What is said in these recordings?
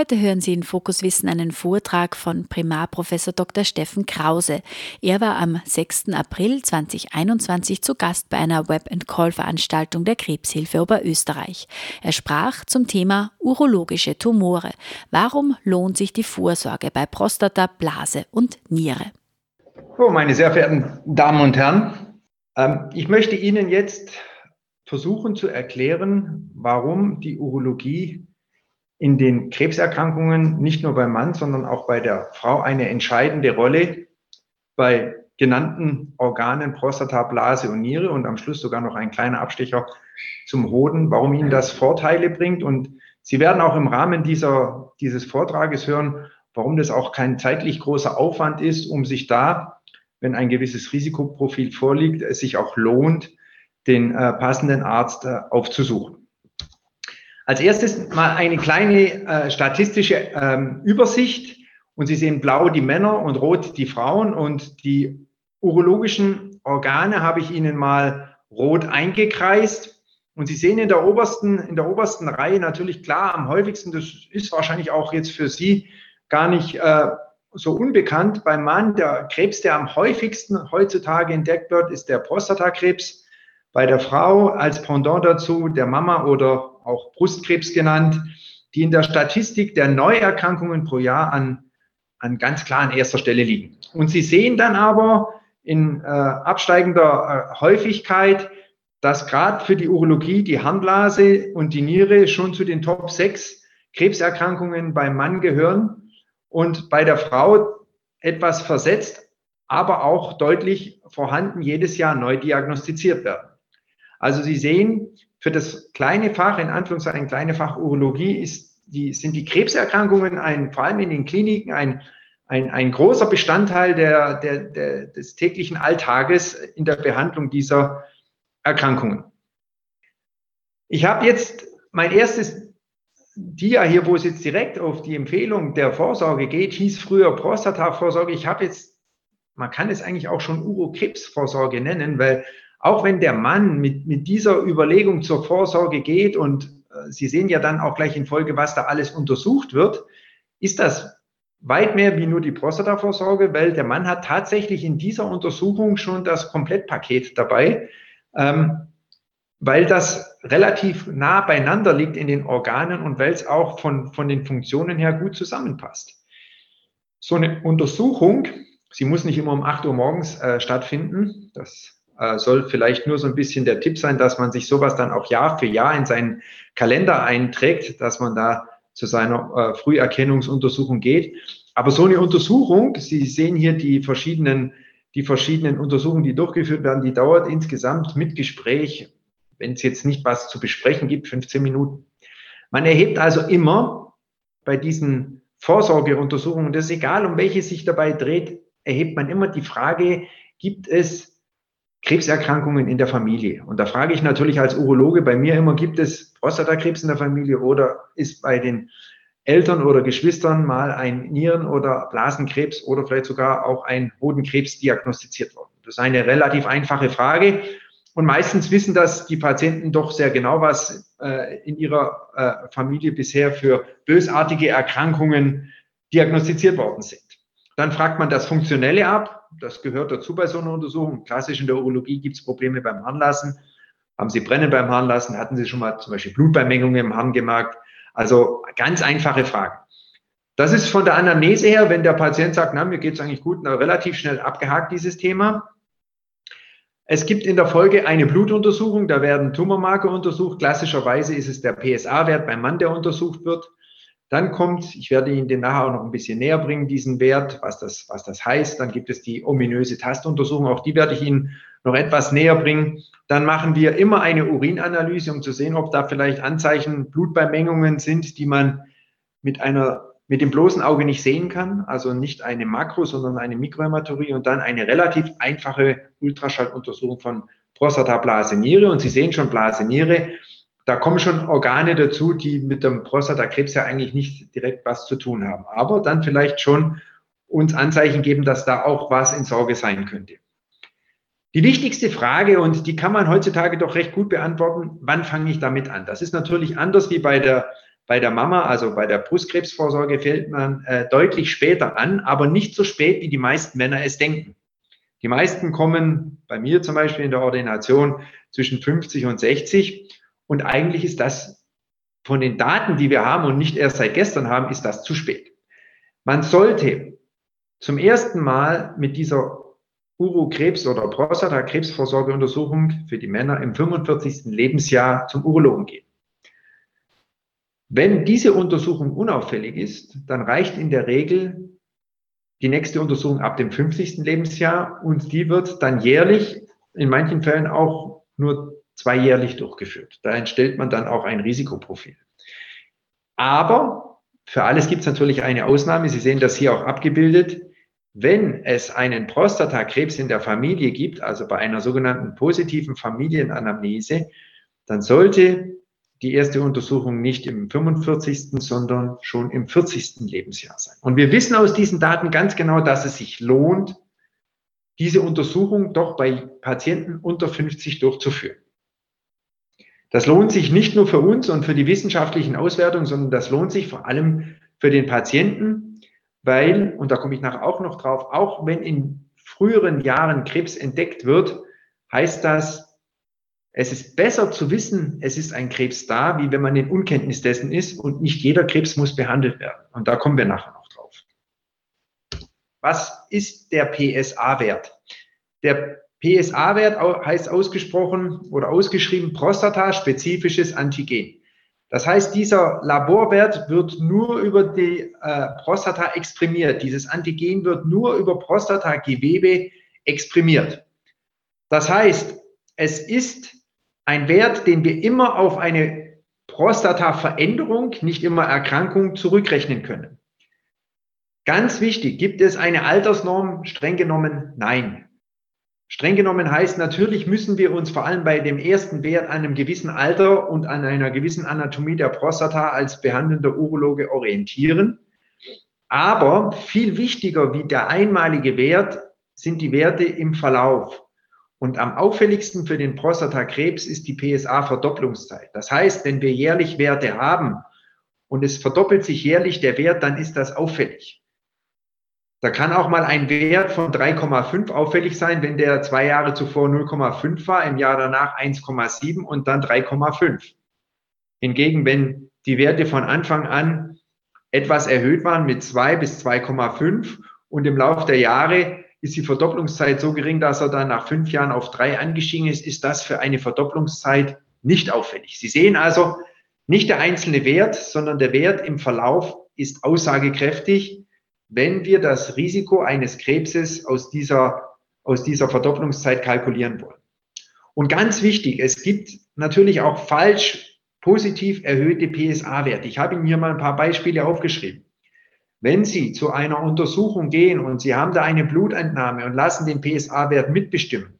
Heute hören Sie in Fokus Wissen einen Vortrag von Primarprofessor Dr. Steffen Krause. Er war am 6. April 2021 zu Gast bei einer Web-and-Call-Veranstaltung der Krebshilfe Oberösterreich. Er sprach zum Thema urologische Tumore. Warum lohnt sich die Vorsorge bei Prostata, Blase und Niere? Oh, meine sehr verehrten Damen und Herren, ähm, ich möchte Ihnen jetzt versuchen zu erklären, warum die Urologie in den Krebserkrankungen nicht nur beim Mann, sondern auch bei der Frau eine entscheidende Rolle bei genannten Organen Prostata, Blase und Niere und am Schluss sogar noch ein kleiner Abstecher zum Hoden, warum Ihnen das Vorteile bringt. Und Sie werden auch im Rahmen dieser, dieses Vortrages hören, warum das auch kein zeitlich großer Aufwand ist, um sich da, wenn ein gewisses Risikoprofil vorliegt, es sich auch lohnt, den äh, passenden Arzt äh, aufzusuchen. Als erstes mal eine kleine äh, statistische ähm, Übersicht. Und Sie sehen blau die Männer und rot die Frauen. Und die urologischen Organe habe ich Ihnen mal rot eingekreist. Und Sie sehen in der obersten, in der obersten Reihe natürlich klar am häufigsten, das ist wahrscheinlich auch jetzt für Sie gar nicht äh, so unbekannt. Beim Mann, der Krebs, der am häufigsten heutzutage entdeckt wird, ist der Prostatakrebs. Bei der Frau als Pendant dazu der Mama oder auch Brustkrebs genannt, die in der Statistik der Neuerkrankungen pro Jahr an, an ganz klar an erster Stelle liegen. Und Sie sehen dann aber in äh, absteigender äh, Häufigkeit, dass gerade für die Urologie die Harnblase und die Niere schon zu den Top 6 Krebserkrankungen beim Mann gehören und bei der Frau etwas versetzt, aber auch deutlich vorhanden jedes Jahr neu diagnostiziert werden. Also Sie sehen, für das kleine Fach, in Anführungszeichen kleine Fach Urologie, ist die, sind die Krebserkrankungen ein, vor allem in den Kliniken ein, ein, ein großer Bestandteil der, der, der, des täglichen Alltages in der Behandlung dieser Erkrankungen. Ich habe jetzt mein erstes Dia hier, wo es jetzt direkt auf die Empfehlung der Vorsorge geht, hieß früher Prostata-Vorsorge. Ich habe jetzt, man kann es eigentlich auch schon Urokrebsvorsorge nennen, weil auch wenn der Mann mit, mit dieser Überlegung zur Vorsorge geht und äh, Sie sehen ja dann auch gleich in Folge, was da alles untersucht wird, ist das weit mehr wie nur die Prostatavorsorge, weil der Mann hat tatsächlich in dieser Untersuchung schon das Komplettpaket dabei, ähm, weil das relativ nah beieinander liegt in den Organen und weil es auch von, von den Funktionen her gut zusammenpasst. So eine Untersuchung, sie muss nicht immer um 8 Uhr morgens äh, stattfinden, das äh, soll vielleicht nur so ein bisschen der Tipp sein, dass man sich sowas dann auch Jahr für Jahr in seinen Kalender einträgt, dass man da zu seiner äh, Früherkennungsuntersuchung geht. Aber so eine Untersuchung, Sie sehen hier die verschiedenen, die verschiedenen Untersuchungen, die durchgeführt werden, die dauert insgesamt mit Gespräch, wenn es jetzt nicht was zu besprechen gibt, 15 Minuten. Man erhebt also immer bei diesen Vorsorgeuntersuchungen, das ist egal, um welche sich dabei dreht, erhebt man immer die Frage, gibt es Krebserkrankungen in der Familie. Und da frage ich natürlich als Urologe bei mir immer, gibt es Prostatakrebs in der Familie oder ist bei den Eltern oder Geschwistern mal ein Nieren- oder Blasenkrebs oder vielleicht sogar auch ein Hodenkrebs diagnostiziert worden? Das ist eine relativ einfache Frage. Und meistens wissen das die Patienten doch sehr genau, was äh, in ihrer äh, Familie bisher für bösartige Erkrankungen diagnostiziert worden sind. Dann fragt man das Funktionelle ab. Das gehört dazu bei so einer Untersuchung. Klassisch in der Urologie gibt es Probleme beim Harnlassen. Haben Sie Brennen beim Harnlassen? Hatten Sie schon mal zum Beispiel Blutbeimengungen im Harn gemerkt? Also ganz einfache Fragen. Das ist von der Anamnese her, wenn der Patient sagt, na, mir geht es eigentlich gut, na, relativ schnell abgehakt, dieses Thema. Es gibt in der Folge eine Blutuntersuchung, da werden Tumormarker untersucht. Klassischerweise ist es der PSA-Wert beim Mann, der untersucht wird. Dann kommt, ich werde Ihnen den nachher auch noch ein bisschen näher bringen, diesen Wert, was das, was das heißt. Dann gibt es die ominöse Tastuntersuchung, auch die werde ich Ihnen noch etwas näher bringen. Dann machen wir immer eine Urinanalyse, um zu sehen, ob da vielleicht Anzeichen, Blutbeimengungen sind, die man mit einer mit dem bloßen Auge nicht sehen kann, also nicht eine Makro, sondern eine Mikrohämaturie und dann eine relativ einfache Ultraschalluntersuchung von Prostata, Blase, Niere. Und Sie sehen schon Blase, Niere, da kommen schon Organe dazu, die mit dem Prostatakrebs ja eigentlich nicht direkt was zu tun haben, aber dann vielleicht schon uns Anzeichen geben, dass da auch was in Sorge sein könnte. Die wichtigste Frage, und die kann man heutzutage doch recht gut beantworten, wann fange ich damit an? Das ist natürlich anders wie bei der bei der Mama, also bei der Brustkrebsvorsorge, fällt man äh, deutlich später an, aber nicht so spät, wie die meisten Männer es denken. Die meisten kommen bei mir zum Beispiel in der Ordination zwischen 50 und 60 und eigentlich ist das von den Daten, die wir haben und nicht erst seit gestern haben, ist das zu spät. Man sollte zum ersten Mal mit dieser Urokrebs- oder Prostatakrebsvorsorgeuntersuchung für die Männer im 45. Lebensjahr zum Urologen gehen. Wenn diese Untersuchung unauffällig ist, dann reicht in der Regel die nächste Untersuchung ab dem 50. Lebensjahr und die wird dann jährlich, in manchen Fällen auch nur zweijährlich durchgeführt. Da entstellt man dann auch ein Risikoprofil. Aber für alles gibt es natürlich eine Ausnahme. Sie sehen das hier auch abgebildet. Wenn es einen Prostatakrebs in der Familie gibt, also bei einer sogenannten positiven Familienanamnese, dann sollte die erste Untersuchung nicht im 45., sondern schon im 40. Lebensjahr sein. Und wir wissen aus diesen Daten ganz genau, dass es sich lohnt, diese Untersuchung doch bei Patienten unter 50 durchzuführen. Das lohnt sich nicht nur für uns und für die wissenschaftlichen Auswertungen, sondern das lohnt sich vor allem für den Patienten, weil, und da komme ich nachher auch noch drauf, auch wenn in früheren Jahren Krebs entdeckt wird, heißt das, es ist besser zu wissen, es ist ein Krebs da, wie wenn man in Unkenntnis dessen ist und nicht jeder Krebs muss behandelt werden. Und da kommen wir nachher noch drauf. Was ist der PSA-Wert? Der PSA-Wert heißt ausgesprochen oder ausgeschrieben prostataspezifisches Antigen. Das heißt, dieser Laborwert wird nur über die äh, Prostata exprimiert. Dieses Antigen wird nur über Prostatagewebe exprimiert. Das heißt, es ist ein Wert, den wir immer auf eine Prostata-Veränderung, nicht immer Erkrankung, zurückrechnen können. Ganz wichtig, gibt es eine Altersnorm? Streng genommen, nein. Streng genommen heißt, natürlich müssen wir uns vor allem bei dem ersten Wert an einem gewissen Alter und an einer gewissen Anatomie der Prostata als behandelnder Urologe orientieren. Aber viel wichtiger wie der einmalige Wert sind die Werte im Verlauf. Und am auffälligsten für den Prostatakrebs ist die PSA-Verdopplungszeit. Das heißt, wenn wir jährlich Werte haben und es verdoppelt sich jährlich der Wert, dann ist das auffällig. Da kann auch mal ein Wert von 3,5 auffällig sein, wenn der zwei Jahre zuvor 0,5 war, im Jahr danach 1,7 und dann 3,5. Hingegen, wenn die Werte von Anfang an etwas erhöht waren mit 2 bis 2,5 und im Laufe der Jahre ist die Verdopplungszeit so gering, dass er dann nach fünf Jahren auf drei angestiegen ist, ist das für eine Verdopplungszeit nicht auffällig. Sie sehen also, nicht der einzelne Wert, sondern der Wert im Verlauf ist aussagekräftig, wenn wir das Risiko eines Krebses aus dieser, aus dieser Verdopplungszeit kalkulieren wollen. Und ganz wichtig, es gibt natürlich auch falsch positiv erhöhte PSA-Werte. Ich habe Ihnen hier mal ein paar Beispiele aufgeschrieben. Wenn Sie zu einer Untersuchung gehen und Sie haben da eine Blutentnahme und lassen den PSA-Wert mitbestimmen,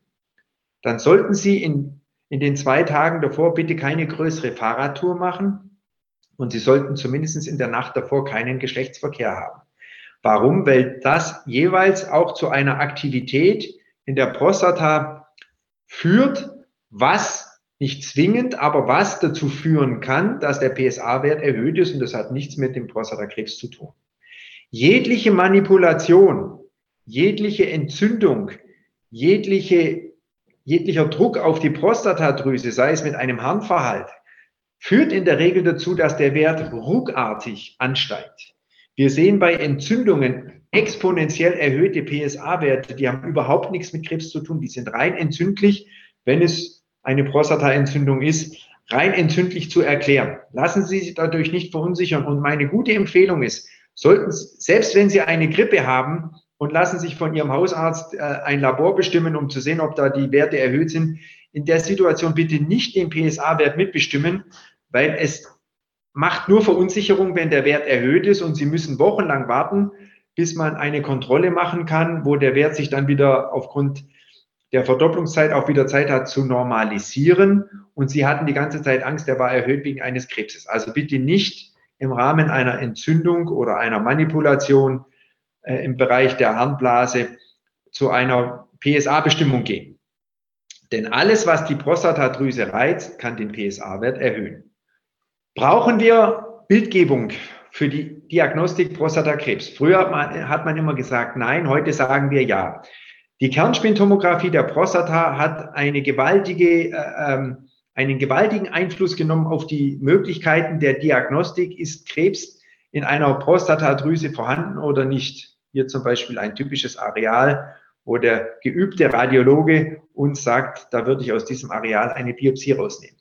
dann sollten Sie in, in den zwei Tagen davor bitte keine größere Fahrradtour machen und Sie sollten zumindest in der Nacht davor keinen Geschlechtsverkehr haben. Warum? Weil das jeweils auch zu einer Aktivität in der Prostata führt, was nicht zwingend, aber was dazu führen kann, dass der PSA-Wert erhöht ist und das hat nichts mit dem Prostatakrebs zu tun. Jegliche Manipulation, jegliche Entzündung, jegliche, jeglicher Druck auf die Prostatadrüse, sei es mit einem Harnverhalt, führt in der Regel dazu, dass der Wert ruckartig ansteigt. Wir sehen bei Entzündungen exponentiell erhöhte PSA-Werte, die haben überhaupt nichts mit Krebs zu tun, die sind rein entzündlich, wenn es eine Prostataentzündung ist, rein entzündlich zu erklären. Lassen Sie sich dadurch nicht verunsichern. Und meine gute Empfehlung ist, sollten, selbst wenn Sie eine Grippe haben und lassen sich von Ihrem Hausarzt äh, ein Labor bestimmen, um zu sehen, ob da die Werte erhöht sind, in der Situation bitte nicht den PSA-Wert mitbestimmen, weil es macht nur Verunsicherung, wenn der Wert erhöht ist und Sie müssen wochenlang warten, bis man eine Kontrolle machen kann, wo der Wert sich dann wieder aufgrund der Verdopplungszeit auch wieder Zeit hat zu normalisieren. Und Sie hatten die ganze Zeit Angst, der war erhöht wegen eines Krebses. Also bitte nicht im Rahmen einer Entzündung oder einer Manipulation äh, im Bereich der Harnblase zu einer PSA-Bestimmung gehen. Denn alles, was die Prostatadrüse reizt, kann den PSA-Wert erhöhen. Brauchen wir Bildgebung für die Diagnostik Prostatakrebs? Früher hat man, immer gesagt, nein, heute sagen wir ja. Die Kernspintomographie der Prostata hat eine gewaltige, äh, ähm, einen gewaltigen Einfluss genommen auf die Möglichkeiten der Diagnostik. Ist Krebs in einer Prostatadrüse vorhanden oder nicht? Hier zum Beispiel ein typisches Areal wo der geübte Radiologe uns sagt, da würde ich aus diesem Areal eine Biopsie rausnehmen.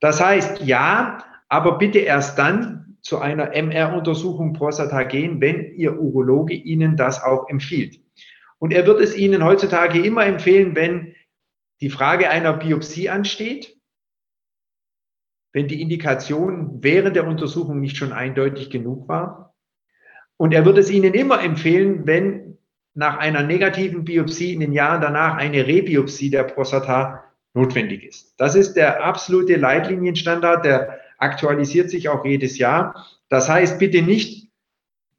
Das heißt, ja, aber bitte erst dann zu einer MR-Untersuchung Prostata gehen, wenn Ihr Urologe Ihnen das auch empfiehlt. Und er wird es Ihnen heutzutage immer empfehlen, wenn die Frage einer Biopsie ansteht, wenn die Indikation während der Untersuchung nicht schon eindeutig genug war. Und er wird es Ihnen immer empfehlen, wenn nach einer negativen Biopsie in den Jahren danach eine Rebiopsie der Prostata notwendig ist. Das ist der absolute Leitlinienstandard, der aktualisiert sich auch jedes Jahr. Das heißt, bitte nicht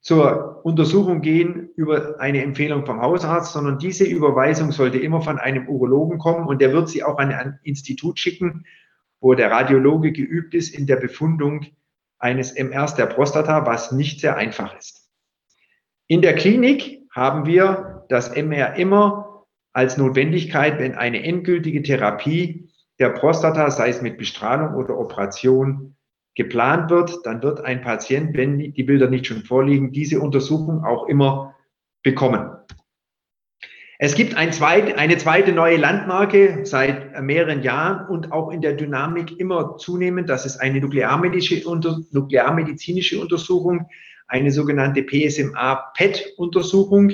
zur Untersuchung gehen über eine Empfehlung vom Hausarzt, sondern diese Überweisung sollte immer von einem Urologen kommen und der wird sie auch an ein Institut schicken, wo der Radiologe geübt ist in der Befundung eines MRs der Prostata, was nicht sehr einfach ist. In der Klinik haben wir das MR immer als Notwendigkeit, wenn eine endgültige Therapie der Prostata, sei es mit Bestrahlung oder Operation, geplant wird, dann wird ein Patient, wenn die Bilder nicht schon vorliegen, diese Untersuchung auch immer bekommen. Es gibt ein zweit, eine zweite neue Landmarke seit mehreren Jahren und auch in der Dynamik immer zunehmend. Das ist eine nuklearmedizinische, nuklearmedizinische Untersuchung, eine sogenannte PSMA-PET-Untersuchung.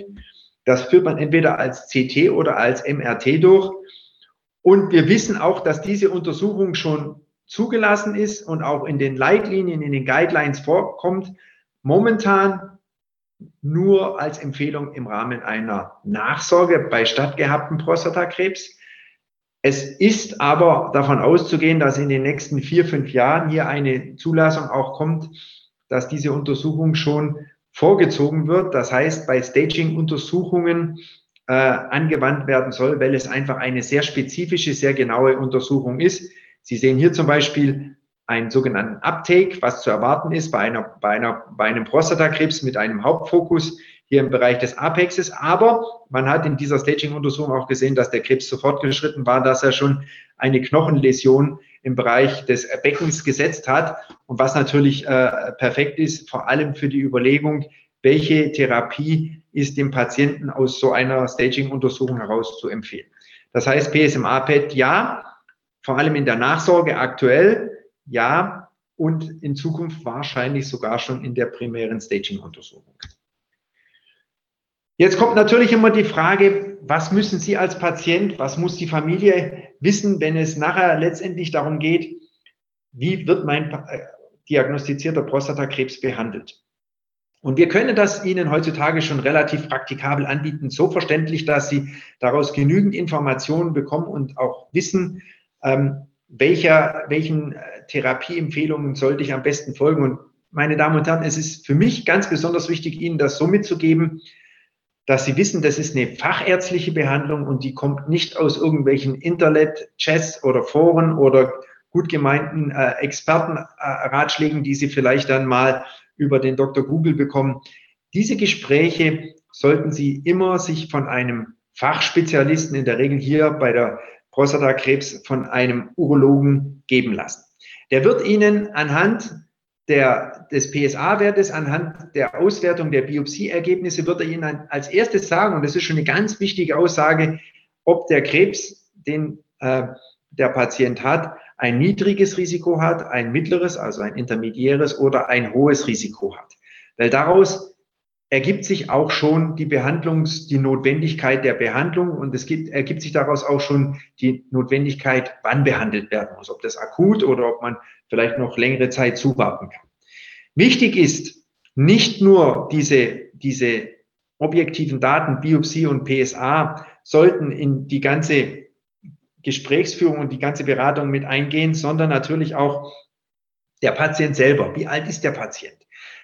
Das führt man entweder als CT oder als MRT durch. Und wir wissen auch, dass diese Untersuchung schon zugelassen ist und auch in den Leitlinien, in den Guidelines vorkommt. Momentan nur als Empfehlung im Rahmen einer Nachsorge bei stattgehabten Prostatakrebs. Es ist aber davon auszugehen, dass in den nächsten vier, fünf Jahren hier eine Zulassung auch kommt dass diese Untersuchung schon vorgezogen wird. Das heißt, bei Staging-Untersuchungen äh, angewandt werden soll, weil es einfach eine sehr spezifische, sehr genaue Untersuchung ist. Sie sehen hier zum Beispiel einen sogenannten Uptake, was zu erwarten ist bei, einer, bei, einer, bei einem Prostatakrebs mit einem Hauptfokus hier im Bereich des Apexes. Aber man hat in dieser Staging-Untersuchung auch gesehen, dass der Krebs so fortgeschritten war, dass er schon eine Knochenläsion im Bereich des Beckens gesetzt hat und was natürlich äh, perfekt ist, vor allem für die Überlegung, welche Therapie ist dem Patienten aus so einer Staging-Untersuchung heraus zu empfehlen. Das heißt, PSMA-PET ja, vor allem in der Nachsorge aktuell ja und in Zukunft wahrscheinlich sogar schon in der primären Staging-Untersuchung. Jetzt kommt natürlich immer die Frage, was müssen Sie als Patient, was muss die Familie wissen, wenn es nachher letztendlich darum geht, wie wird mein äh, diagnostizierter Prostatakrebs behandelt? Und wir können das Ihnen heutzutage schon relativ praktikabel anbieten, so verständlich, dass Sie daraus genügend Informationen bekommen und auch wissen, ähm, welcher, welchen äh, Therapieempfehlungen sollte ich am besten folgen. Und meine Damen und Herren, es ist für mich ganz besonders wichtig, Ihnen das so mitzugeben, dass sie wissen, das ist eine fachärztliche Behandlung und die kommt nicht aus irgendwelchen Internet-Chats oder Foren oder gut gemeinten äh, Expertenratschlägen, äh, die sie vielleicht dann mal über den Dr. Google bekommen. Diese Gespräche sollten Sie immer sich von einem Fachspezialisten, in der Regel hier bei der Prostatakrebs, von einem Urologen geben lassen. Der wird Ihnen anhand der, des PSA-Wertes anhand der Auswertung der Biopsieergebnisse wird er Ihnen als erstes sagen, und das ist schon eine ganz wichtige Aussage, ob der Krebs, den äh, der Patient hat, ein niedriges Risiko hat, ein mittleres, also ein intermediäres oder ein hohes Risiko hat. Weil daraus ergibt sich auch schon die Behandlungs, die Notwendigkeit der Behandlung und es gibt, ergibt sich daraus auch schon die Notwendigkeit, wann behandelt werden muss, ob das akut oder ob man vielleicht noch längere Zeit zuwarten kann. Wichtig ist, nicht nur diese, diese objektiven Daten, Biopsie und PSA, sollten in die ganze Gesprächsführung und die ganze Beratung mit eingehen, sondern natürlich auch der Patient selber. Wie alt ist der Patient?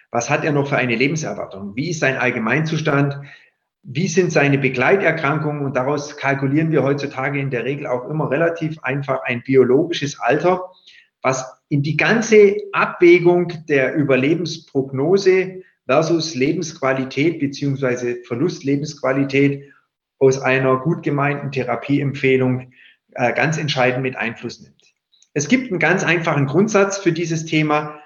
Was hat er noch für eine Lebenserwartung? Wie ist sein Allgemeinzustand? Wie sind seine Begleiterkrankungen? Und daraus kalkulieren wir heutzutage in der Regel auch immer relativ einfach ein biologisches Alter, was in die ganze Abwägung der Überlebensprognose versus Lebensqualität beziehungsweise Verlust Lebensqualität aus einer gut gemeinten Therapieempfehlung äh, ganz entscheidend mit Einfluss nimmt. Es gibt einen ganz einfachen Grundsatz für dieses Thema.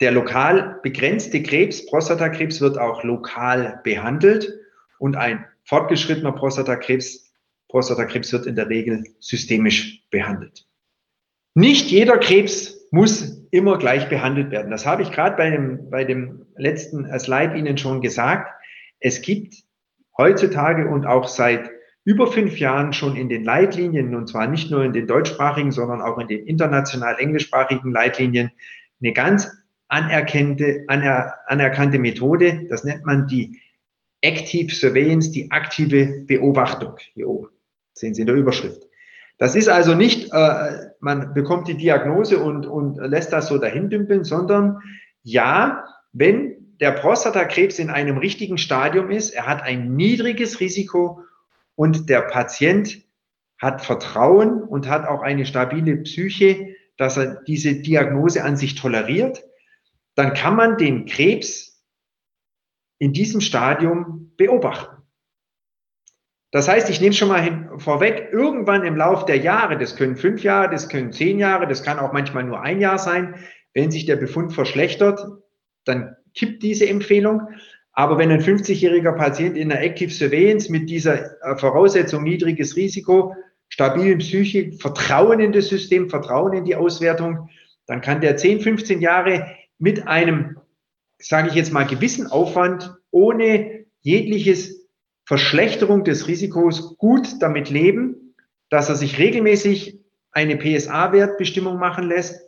Der lokal begrenzte Krebs, Prostatakrebs, wird auch lokal behandelt und ein fortgeschrittener Prostatakrebs, Prostatakrebs wird in der Regel systemisch behandelt. Nicht jeder Krebs muss immer gleich behandelt werden. Das habe ich gerade bei dem, bei dem letzten Slide Ihnen schon gesagt. Es gibt heutzutage und auch seit über fünf Jahren schon in den Leitlinien, und zwar nicht nur in den deutschsprachigen, sondern auch in den international englischsprachigen Leitlinien, eine ganz anerkannte, aner, anerkannte Methode. Das nennt man die Active Surveillance, die aktive Beobachtung. Hier oben sehen Sie in der Überschrift. Das ist also nicht, äh, man bekommt die Diagnose und, und lässt das so dahin dümpeln, sondern ja, wenn der Prostatakrebs in einem richtigen Stadium ist, er hat ein niedriges Risiko und der Patient hat Vertrauen und hat auch eine stabile Psyche, dass er diese Diagnose an sich toleriert, dann kann man den Krebs in diesem Stadium beobachten. Das heißt, ich nehme schon mal hin, vorweg, irgendwann im Laufe der Jahre, das können fünf Jahre, das können zehn Jahre, das kann auch manchmal nur ein Jahr sein, wenn sich der Befund verschlechtert, dann kippt diese Empfehlung. Aber wenn ein 50-jähriger Patient in der Active Surveillance mit dieser äh, Voraussetzung niedriges Risiko, stabilen Psyche, Vertrauen in das System, Vertrauen in die Auswertung, dann kann der 10, 15 Jahre mit einem, sage ich jetzt mal, gewissen Aufwand ohne jegliches Verschlechterung des Risikos gut damit leben, dass er sich regelmäßig eine PSA-Wertbestimmung machen lässt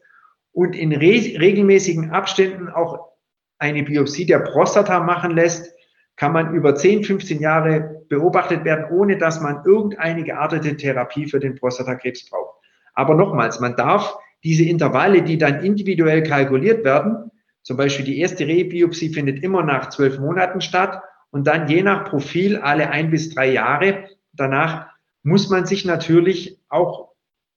und in re regelmäßigen Abständen auch eine Biopsie der Prostata machen lässt, kann man über 10, 15 Jahre beobachtet werden, ohne dass man irgendeine geartete Therapie für den Prostatakrebs braucht. Aber nochmals, man darf diese Intervalle, die dann individuell kalkuliert werden, zum Beispiel die erste Rebiopsie findet immer nach zwölf Monaten statt und dann je nach Profil alle ein bis drei Jahre. Danach muss man sich natürlich auch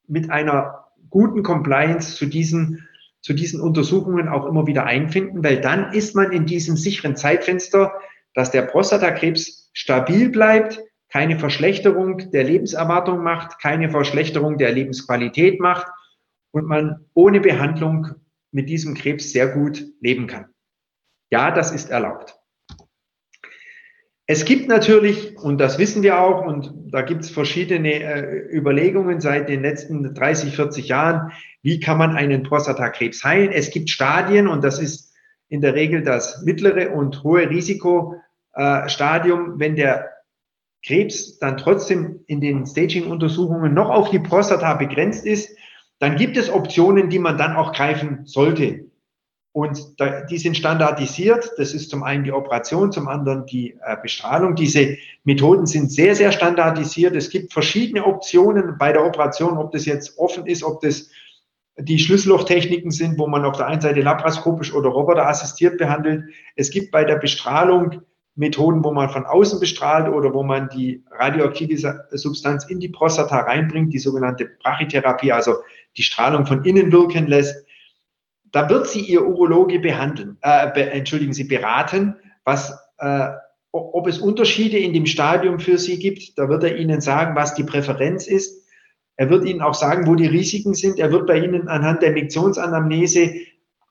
mit einer guten Compliance zu diesen, zu diesen Untersuchungen auch immer wieder einfinden, weil dann ist man in diesem sicheren Zeitfenster, dass der Prostatakrebs stabil bleibt, keine Verschlechterung der Lebenserwartung macht, keine Verschlechterung der Lebensqualität macht und man ohne Behandlung mit diesem Krebs sehr gut leben kann. Ja, das ist erlaubt. Es gibt natürlich, und das wissen wir auch, und da gibt es verschiedene äh, Überlegungen seit den letzten 30, 40 Jahren, wie kann man einen Prostatakrebs heilen. Es gibt Stadien, und das ist in der Regel das mittlere und hohe Risikostadium, äh, wenn der Krebs dann trotzdem in den Staging-Untersuchungen noch auf die Prostata begrenzt ist, dann gibt es Optionen, die man dann auch greifen sollte. Und da, die sind standardisiert. Das ist zum einen die Operation, zum anderen die äh, Bestrahlung. Diese Methoden sind sehr, sehr standardisiert. Es gibt verschiedene Optionen bei der Operation, ob das jetzt offen ist, ob das die Schlüssellochtechniken sind, wo man auf der einen Seite laparoskopisch oder roboterassistiert behandelt. Es gibt bei der Bestrahlung Methoden, wo man von außen bestrahlt oder wo man die radioaktive Substanz in die Prostata reinbringt, die sogenannte Brachytherapie, also die Strahlung von innen wirken lässt. Da wird sie ihr Urologe behandeln, äh, be, entschuldigen Sie, beraten, was, äh, ob es Unterschiede in dem Stadium für Sie gibt. Da wird er Ihnen sagen, was die Präferenz ist. Er wird Ihnen auch sagen, wo die Risiken sind. Er wird bei Ihnen anhand der Miktionsanamnese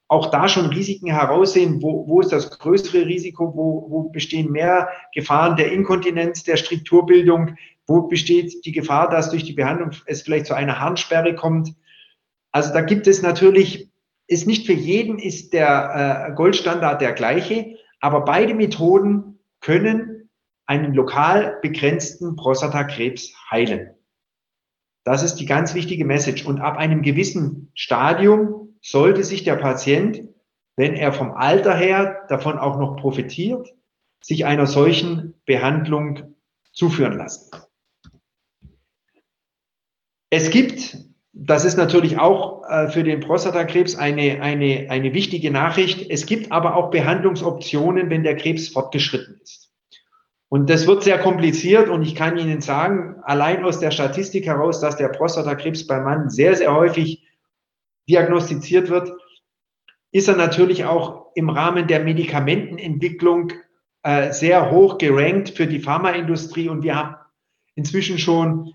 auch da schon Risiken heraussehen, wo, wo ist das größere Risiko, wo, wo bestehen mehr Gefahren der Inkontinenz, der Strukturbildung, wo besteht die Gefahr, dass durch die Behandlung es vielleicht zu einer Harnsperre kommt. Also da gibt es natürlich, ist nicht für jeden ist der äh, Goldstandard der gleiche, aber beide Methoden können einen lokal begrenzten Prostatakrebs heilen. Das ist die ganz wichtige Message. Und ab einem gewissen Stadium sollte sich der Patient, wenn er vom Alter her davon auch noch profitiert, sich einer solchen Behandlung zuführen lassen. Es gibt, das ist natürlich auch äh, für den Prostatakrebs eine, eine, eine wichtige Nachricht, es gibt aber auch Behandlungsoptionen, wenn der Krebs fortgeschritten ist. Und das wird sehr kompliziert und ich kann Ihnen sagen, allein aus der Statistik heraus, dass der Prostatakrebs beim Mann sehr, sehr häufig diagnostiziert wird, ist er natürlich auch im Rahmen der Medikamentenentwicklung äh, sehr hoch gerankt für die Pharmaindustrie und wir haben inzwischen schon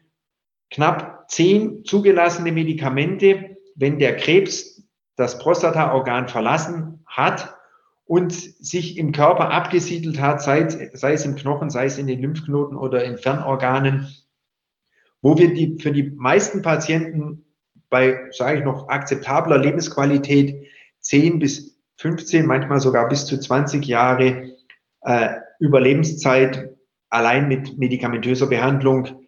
knapp zehn zugelassene Medikamente, wenn der Krebs das Prostataorgan verlassen hat und sich im Körper abgesiedelt hat, sei, sei es im Knochen, sei es in den Lymphknoten oder in Fernorganen, wo wir die, für die meisten Patienten bei, sage ich noch, akzeptabler Lebensqualität 10 bis 15, manchmal sogar bis zu 20 Jahre äh, Überlebenszeit allein mit medikamentöser Behandlung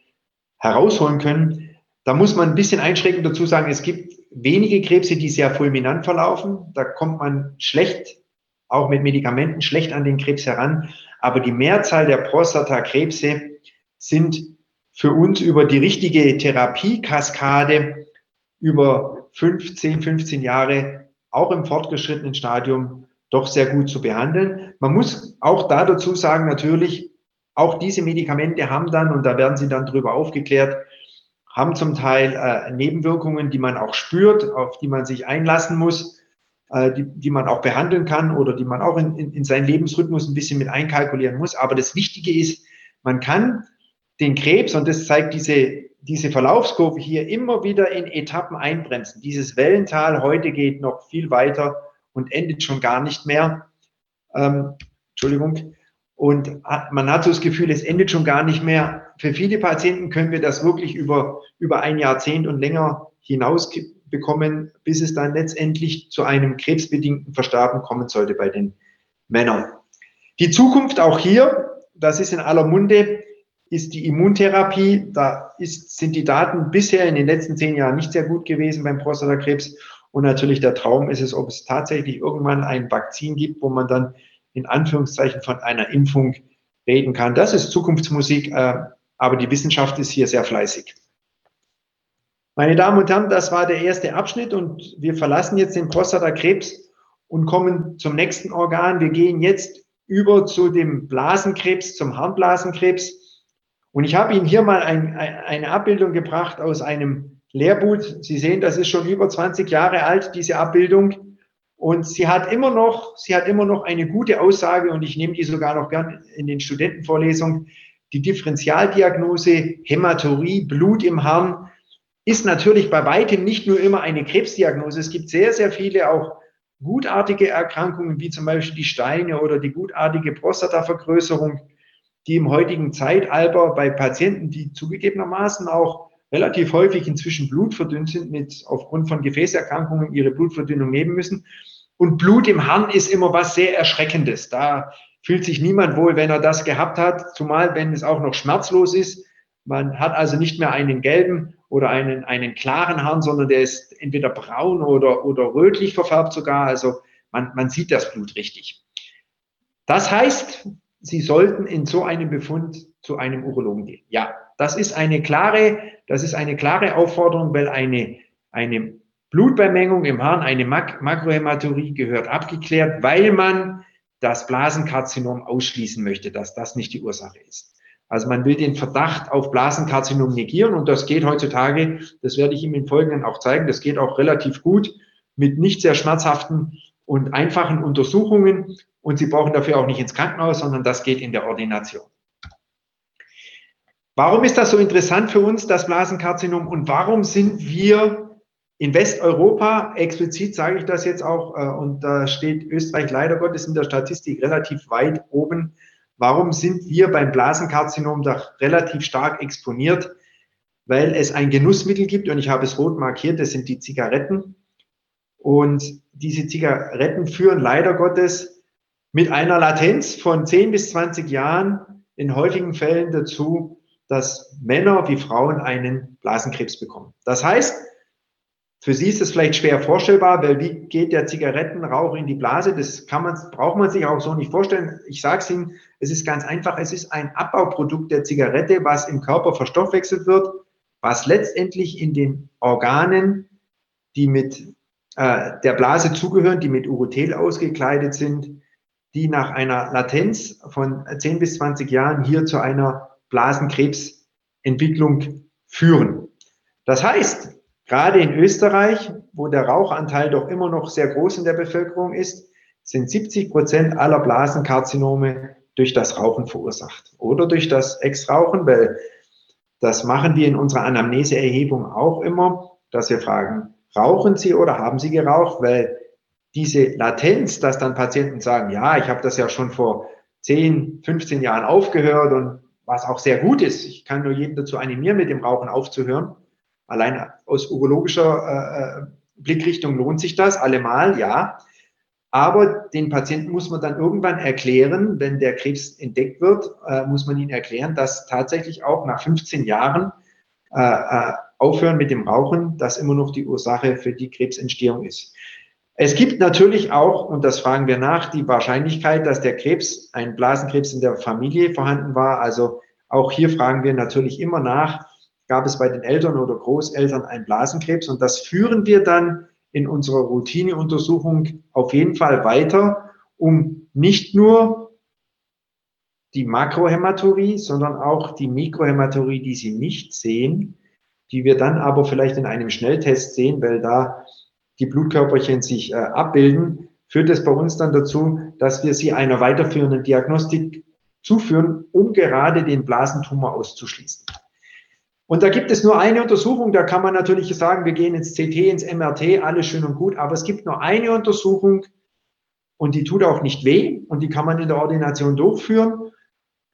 herausholen können. Da muss man ein bisschen einschränkend dazu sagen, es gibt wenige Krebse, die sehr fulminant verlaufen. Da kommt man schlecht, auch mit Medikamenten, schlecht an den Krebs heran. Aber die Mehrzahl der Prostatakrebse sind für uns über die richtige Therapiekaskade über 15, 15 Jahre auch im fortgeschrittenen Stadium doch sehr gut zu behandeln. Man muss auch da dazu sagen, natürlich, auch diese Medikamente haben dann, und da werden Sie dann darüber aufgeklärt, haben zum Teil äh, Nebenwirkungen, die man auch spürt, auf die man sich einlassen muss, äh, die, die man auch behandeln kann oder die man auch in, in, in seinen Lebensrhythmus ein bisschen mit einkalkulieren muss. Aber das Wichtige ist, man kann den Krebs, und das zeigt diese, diese Verlaufskurve hier, immer wieder in Etappen einbremsen. Dieses Wellental heute geht noch viel weiter und endet schon gar nicht mehr. Ähm, Entschuldigung. Und man hat so das Gefühl, es endet schon gar nicht mehr. Für viele Patienten können wir das wirklich über, über ein Jahrzehnt und länger hinaus bekommen, bis es dann letztendlich zu einem krebsbedingten Versterben kommen sollte bei den Männern. Die Zukunft auch hier, das ist in aller Munde, ist die Immuntherapie. Da ist, sind die Daten bisher in den letzten zehn Jahren nicht sehr gut gewesen beim Prostatakrebs. Und natürlich der Traum ist es, ob es tatsächlich irgendwann ein Vakzin gibt, wo man dann in Anführungszeichen von einer Impfung reden kann. Das ist Zukunftsmusik, äh, aber die Wissenschaft ist hier sehr fleißig. Meine Damen und Herren, das war der erste Abschnitt und wir verlassen jetzt den Prostatakrebs und kommen zum nächsten Organ. Wir gehen jetzt über zu dem Blasenkrebs, zum Harnblasenkrebs. Und ich habe Ihnen hier mal ein, eine Abbildung gebracht aus einem Lehrbuch. Sie sehen, das ist schon über 20 Jahre alt, diese Abbildung. Und sie hat immer noch, sie hat immer noch eine gute Aussage und ich nehme die sogar noch gern in den Studentenvorlesungen. Die Differentialdiagnose Hämaturie, Blut im Harn, ist natürlich bei weitem nicht nur immer eine Krebsdiagnose. Es gibt sehr, sehr viele auch gutartige Erkrankungen, wie zum Beispiel die Steine oder die gutartige Prostatavergrößerung, die im heutigen Zeitalter bei Patienten, die zugegebenermaßen auch relativ häufig inzwischen blutverdünnt sind, mit aufgrund von Gefäßerkrankungen ihre Blutverdünnung nehmen müssen. Und Blut im Harn ist immer was sehr Erschreckendes. Da fühlt sich niemand wohl, wenn er das gehabt hat, zumal wenn es auch noch schmerzlos ist. Man hat also nicht mehr einen gelben oder einen, einen klaren Harn, sondern der ist entweder braun oder, oder rötlich verfärbt sogar. Also man, man sieht das Blut richtig. Das heißt, Sie sollten in so einem Befund zu einem Urologen gehen. Ja, das ist eine klare, das ist eine klare Aufforderung, weil eine, eine Blutbeimengung im Harn, eine Mak Makrohämaturie gehört abgeklärt, weil man das Blasenkarzinom ausschließen möchte, dass das nicht die Ursache ist. Also man will den Verdacht auf Blasenkarzinom negieren und das geht heutzutage, das werde ich Ihnen im Folgenden auch zeigen, das geht auch relativ gut mit nicht sehr schmerzhaften und einfachen Untersuchungen und Sie brauchen dafür auch nicht ins Krankenhaus, sondern das geht in der Ordination. Warum ist das so interessant für uns, das Blasenkarzinom? Und warum sind wir in Westeuropa, explizit sage ich das jetzt auch, äh, und da steht Österreich leider Gottes in der Statistik relativ weit oben, warum sind wir beim Blasenkarzinom doch relativ stark exponiert? Weil es ein Genussmittel gibt und ich habe es rot markiert, das sind die Zigaretten. Und diese Zigaretten führen leider Gottes mit einer Latenz von 10 bis 20 Jahren in häufigen Fällen dazu, dass Männer wie Frauen einen Blasenkrebs bekommen. Das heißt, für Sie ist es vielleicht schwer vorstellbar, weil wie geht der Zigarettenrauch in die Blase? Das kann man, braucht man sich auch so nicht vorstellen. Ich sage es Ihnen, es ist ganz einfach. Es ist ein Abbauprodukt der Zigarette, was im Körper verstoffwechselt wird, was letztendlich in den Organen, die mit äh, der Blase zugehören, die mit Urothel ausgekleidet sind, die nach einer Latenz von 10 bis 20 Jahren hier zu einer Blasenkrebsentwicklung führen. Das heißt, Gerade in Österreich, wo der Rauchanteil doch immer noch sehr groß in der Bevölkerung ist, sind 70 Prozent aller Blasenkarzinome durch das Rauchen verursacht oder durch das Ex-Rauchen, weil das machen wir in unserer Anamneseerhebung auch immer, dass wir fragen, rauchen Sie oder haben Sie geraucht? Weil diese Latenz, dass dann Patienten sagen, ja, ich habe das ja schon vor 10, 15 Jahren aufgehört und was auch sehr gut ist, ich kann nur jeden dazu animieren, mit dem Rauchen aufzuhören, Allein aus urologischer äh, äh, Blickrichtung lohnt sich das allemal, ja. Aber den Patienten muss man dann irgendwann erklären, wenn der Krebs entdeckt wird, äh, muss man ihnen erklären, dass tatsächlich auch nach 15 Jahren äh, äh, aufhören mit dem Rauchen, das immer noch die Ursache für die Krebsentstehung ist. Es gibt natürlich auch, und das fragen wir nach, die Wahrscheinlichkeit, dass der Krebs, ein Blasenkrebs in der Familie vorhanden war. Also auch hier fragen wir natürlich immer nach, gab es bei den Eltern oder Großeltern einen Blasenkrebs. Und das führen wir dann in unserer Routineuntersuchung auf jeden Fall weiter, um nicht nur die Makrohämaturie, sondern auch die Mikrohämaturie, die Sie nicht sehen, die wir dann aber vielleicht in einem Schnelltest sehen, weil da die Blutkörperchen sich äh, abbilden, führt es bei uns dann dazu, dass wir sie einer weiterführenden Diagnostik zuführen, um gerade den Blasentumor auszuschließen. Und da gibt es nur eine Untersuchung, da kann man natürlich sagen, wir gehen ins CT, ins MRT, alles schön und gut, aber es gibt nur eine Untersuchung und die tut auch nicht weh und die kann man in der Ordination durchführen,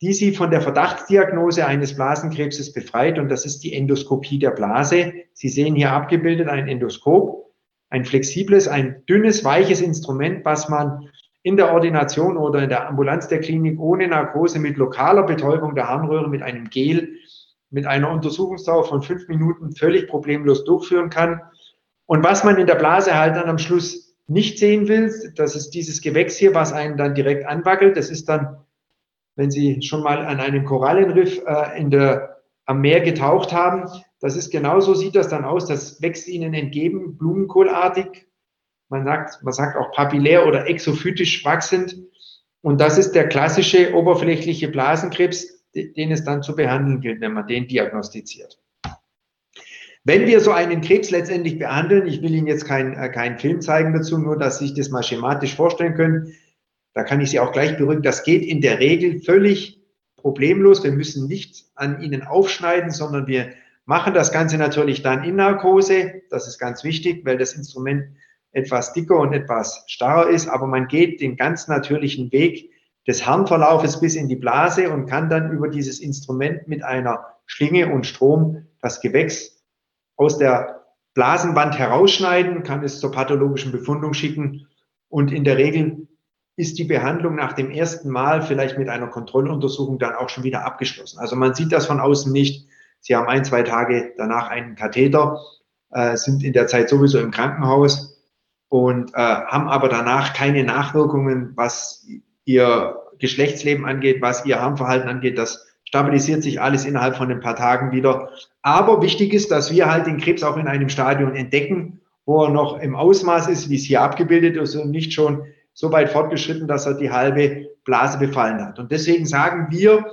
die sie von der Verdachtsdiagnose eines Blasenkrebses befreit und das ist die Endoskopie der Blase. Sie sehen hier abgebildet ein Endoskop, ein flexibles, ein dünnes, weiches Instrument, was man in der Ordination oder in der Ambulanz der Klinik ohne Narkose mit lokaler Betäubung der Harnröhre mit einem Gel mit einer Untersuchungsdauer von fünf Minuten völlig problemlos durchführen kann. Und was man in der Blase halt dann am Schluss nicht sehen will, das ist dieses Gewächs hier, was einen dann direkt anwackelt. Das ist dann, wenn Sie schon mal an einem Korallenriff äh, in der, am Meer getaucht haben, das ist genauso sieht das dann aus. Das wächst Ihnen entgegen, blumenkohlartig. Man sagt, man sagt auch papillär oder exophytisch wachsend. Und das ist der klassische oberflächliche Blasenkrebs, den es dann zu behandeln gilt, wenn man den diagnostiziert. Wenn wir so einen Krebs letztendlich behandeln, ich will Ihnen jetzt keinen äh, keinen Film zeigen dazu, nur dass Sie sich das mal schematisch vorstellen können, da kann ich Sie auch gleich beruhigen, das geht in der Regel völlig problemlos. Wir müssen nichts an Ihnen aufschneiden, sondern wir machen das Ganze natürlich dann in Narkose. Das ist ganz wichtig, weil das Instrument etwas dicker und etwas starrer ist, aber man geht den ganz natürlichen Weg des Harnverlaufes bis in die Blase und kann dann über dieses Instrument mit einer Schlinge und Strom das Gewächs aus der Blasenwand herausschneiden, kann es zur pathologischen Befundung schicken und in der Regel ist die Behandlung nach dem ersten Mal vielleicht mit einer Kontrolluntersuchung dann auch schon wieder abgeschlossen. Also man sieht das von außen nicht. Sie haben ein, zwei Tage danach einen Katheter, äh, sind in der Zeit sowieso im Krankenhaus und äh, haben aber danach keine Nachwirkungen, was ihr Geschlechtsleben angeht, was ihr Harmverhalten angeht, das stabilisiert sich alles innerhalb von ein paar Tagen wieder. Aber wichtig ist, dass wir halt den Krebs auch in einem Stadion entdecken, wo er noch im Ausmaß ist, wie es hier abgebildet ist und nicht schon so weit fortgeschritten, dass er die halbe Blase befallen hat. Und deswegen sagen wir,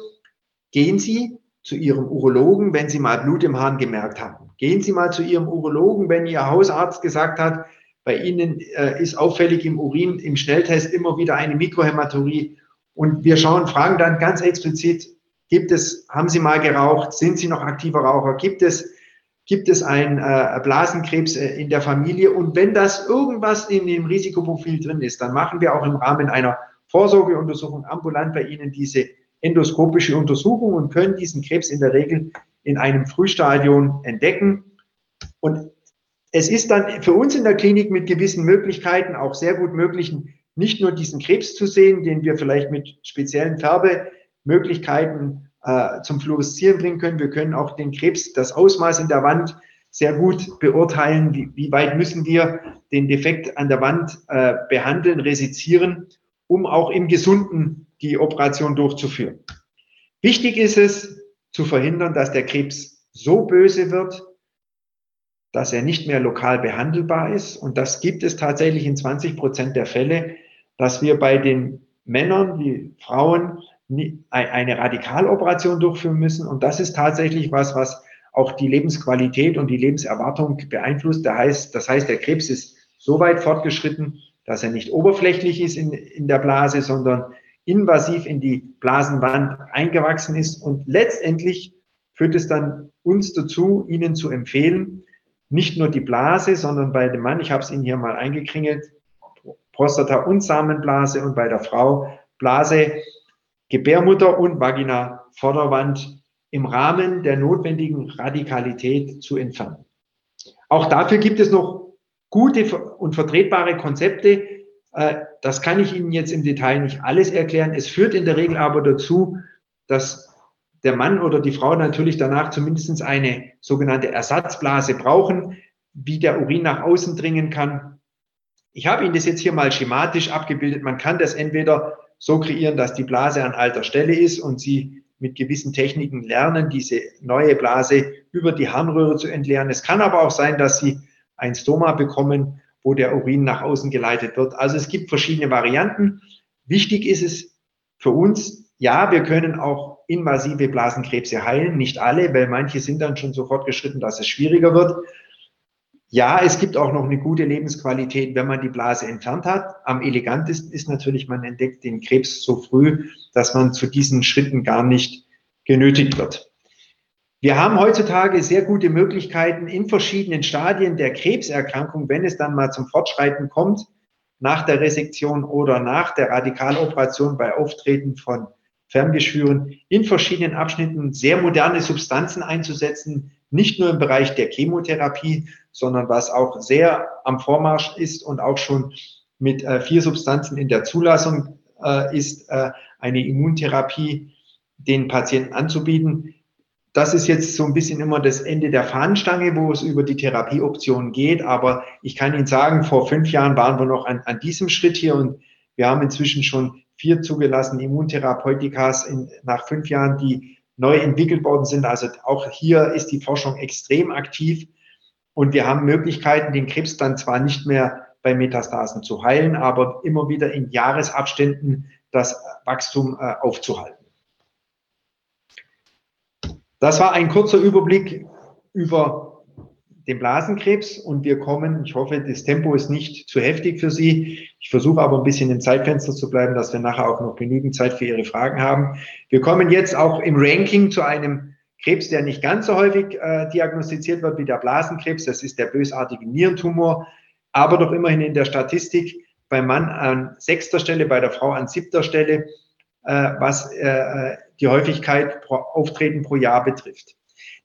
gehen Sie zu Ihrem Urologen, wenn Sie mal Blut im Hahn gemerkt haben. Gehen Sie mal zu Ihrem Urologen, wenn Ihr Hausarzt gesagt hat, bei Ihnen äh, ist auffällig im Urin, im Schnelltest immer wieder eine Mikrohämaturie. Und wir schauen, fragen dann ganz explizit, gibt es, haben Sie mal geraucht? Sind Sie noch aktiver Raucher? Gibt es, gibt es einen äh, Blasenkrebs äh, in der Familie? Und wenn das irgendwas in dem Risikoprofil drin ist, dann machen wir auch im Rahmen einer Vorsorgeuntersuchung ambulant bei Ihnen diese endoskopische Untersuchung und können diesen Krebs in der Regel in einem Frühstadium entdecken. Und es ist dann für uns in der Klinik mit gewissen Möglichkeiten, auch sehr gut möglichen nicht nur diesen Krebs zu sehen, den wir vielleicht mit speziellen Färbemöglichkeiten äh, zum Fluoreszieren bringen können. Wir können auch den Krebs, das Ausmaß in der Wand sehr gut beurteilen, wie, wie weit müssen wir den Defekt an der Wand äh, behandeln, resizieren, um auch im Gesunden die Operation durchzuführen. Wichtig ist es, zu verhindern, dass der Krebs so böse wird, dass er nicht mehr lokal behandelbar ist. Und das gibt es tatsächlich in 20 Prozent der Fälle, dass wir bei den Männern wie Frauen eine Radikaloperation durchführen müssen. Und das ist tatsächlich was, was auch die Lebensqualität und die Lebenserwartung beeinflusst. Das heißt, das heißt, der Krebs ist so weit fortgeschritten, dass er nicht oberflächlich ist in, in der Blase, sondern invasiv in die Blasenwand eingewachsen ist. Und letztendlich führt es dann uns dazu, Ihnen zu empfehlen, nicht nur die Blase, sondern bei dem Mann, ich habe es Ihnen hier mal eingekringelt, Prostata und Samenblase und bei der Frau Blase, Gebärmutter und Vagina Vorderwand im Rahmen der notwendigen Radikalität zu entfernen. Auch dafür gibt es noch gute und vertretbare Konzepte. Äh, das kann ich Ihnen jetzt im Detail nicht alles erklären. Es führt in der Regel aber dazu, dass der Mann oder die Frau natürlich danach zumindest eine sogenannte Ersatzblase brauchen, wie der Urin nach außen dringen kann. Ich habe Ihnen das jetzt hier mal schematisch abgebildet. Man kann das entweder so kreieren, dass die Blase an alter Stelle ist und Sie mit gewissen Techniken lernen, diese neue Blase über die Harnröhre zu entleeren. Es kann aber auch sein, dass Sie ein Stoma bekommen, wo der Urin nach außen geleitet wird. Also es gibt verschiedene Varianten. Wichtig ist es für uns, ja, wir können auch invasive Blasenkrebse heilen, nicht alle, weil manche sind dann schon so fortgeschritten, dass es schwieriger wird. Ja, es gibt auch noch eine gute Lebensqualität, wenn man die Blase entfernt hat. Am elegantesten ist natürlich, man entdeckt den Krebs so früh, dass man zu diesen Schritten gar nicht genötigt wird. Wir haben heutzutage sehr gute Möglichkeiten in verschiedenen Stadien der Krebserkrankung, wenn es dann mal zum Fortschreiten kommt, nach der Resektion oder nach der Radikaloperation bei Auftreten von Ferngeschwüren in verschiedenen Abschnitten sehr moderne Substanzen einzusetzen, nicht nur im Bereich der Chemotherapie, sondern was auch sehr am Vormarsch ist und auch schon mit äh, vier Substanzen in der Zulassung äh, ist, äh, eine Immuntherapie den Patienten anzubieten. Das ist jetzt so ein bisschen immer das Ende der Fahnenstange, wo es über die Therapieoptionen geht. Aber ich kann Ihnen sagen, vor fünf Jahren waren wir noch an, an diesem Schritt hier und wir haben inzwischen schon vier zugelassene Immuntherapeutikas in, nach fünf Jahren, die neu entwickelt worden sind. Also auch hier ist die Forschung extrem aktiv und wir haben Möglichkeiten, den Krebs dann zwar nicht mehr bei Metastasen zu heilen, aber immer wieder in Jahresabständen das Wachstum äh, aufzuhalten. Das war ein kurzer Überblick über den Blasenkrebs und wir kommen, ich hoffe, das Tempo ist nicht zu heftig für Sie. Ich versuche aber ein bisschen im Zeitfenster zu bleiben, dass wir nachher auch noch genügend Zeit für Ihre Fragen haben. Wir kommen jetzt auch im Ranking zu einem Krebs, der nicht ganz so häufig äh, diagnostiziert wird wie der Blasenkrebs. Das ist der bösartige Nierentumor, aber doch immerhin in der Statistik beim Mann an sechster Stelle, bei der Frau an siebter Stelle, äh, was äh, die Häufigkeit pro Auftreten pro Jahr betrifft.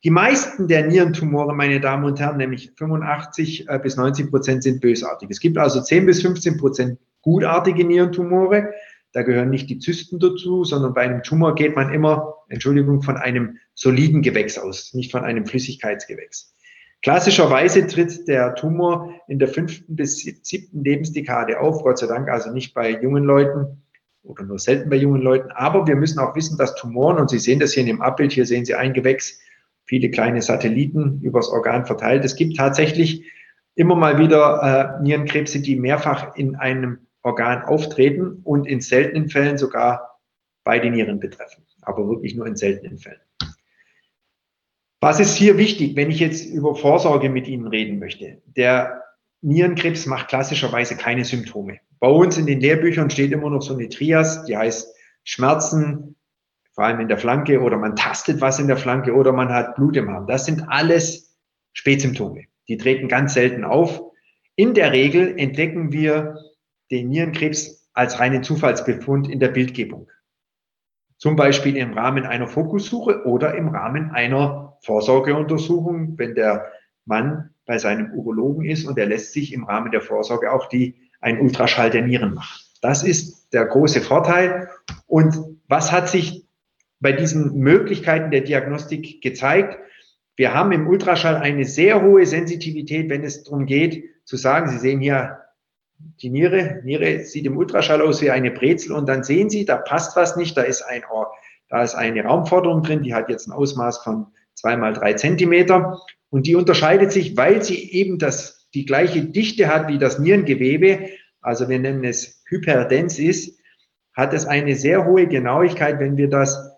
Die meisten der Nierentumore, meine Damen und Herren, nämlich 85 äh, bis 90 Prozent sind bösartig. Es gibt also 10 bis 15 Prozent gutartige Nierentumore. Da gehören nicht die Zysten dazu, sondern bei einem Tumor geht man immer, Entschuldigung, von einem soliden Gewächs aus, nicht von einem Flüssigkeitsgewächs. Klassischerweise tritt der Tumor in der fünften bis siebten Lebensdekade auf, Gott sei Dank also nicht bei jungen Leuten oder nur selten bei jungen Leuten. Aber wir müssen auch wissen, dass Tumoren, und Sie sehen das hier in dem Abbild, hier sehen Sie ein Gewächs, viele kleine Satelliten übers Organ verteilt. Es gibt tatsächlich immer mal wieder äh, Nierenkrebse, die mehrfach in einem Organ auftreten und in seltenen Fällen sogar beide Nieren betreffen, aber wirklich nur in seltenen Fällen. Was ist hier wichtig, wenn ich jetzt über Vorsorge mit Ihnen reden möchte? Der Nierenkrebs macht klassischerweise keine Symptome. Bei uns in den Lehrbüchern steht immer noch so eine Trias, die heißt Schmerzen, vor allem in der Flanke oder man tastet was in der Flanke oder man hat Blut im Arm. Das sind alles Spätsymptome. Die treten ganz selten auf. In der Regel entdecken wir den Nierenkrebs als reinen Zufallsbefund in der Bildgebung. Zum Beispiel im Rahmen einer Fokussuche oder im Rahmen einer Vorsorgeuntersuchung, wenn der Mann bei seinem Urologen ist und er lässt sich im Rahmen der Vorsorge auch die, einen Ultraschall der Nieren machen. Das ist der große Vorteil. Und was hat sich bei diesen Möglichkeiten der Diagnostik gezeigt? Wir haben im Ultraschall eine sehr hohe Sensitivität, wenn es darum geht, zu sagen, Sie sehen hier die Niere. Niere sieht im Ultraschall aus wie eine Brezel und dann sehen Sie, da passt was nicht, da ist ein Ohr. Da ist eine Raumforderung drin, die hat jetzt ein Ausmaß von zwei mal drei Zentimeter und die unterscheidet sich, weil sie eben das, die gleiche Dichte hat wie das Nierengewebe, also wir nennen es hyperdens ist, hat es eine sehr hohe Genauigkeit, wenn wir das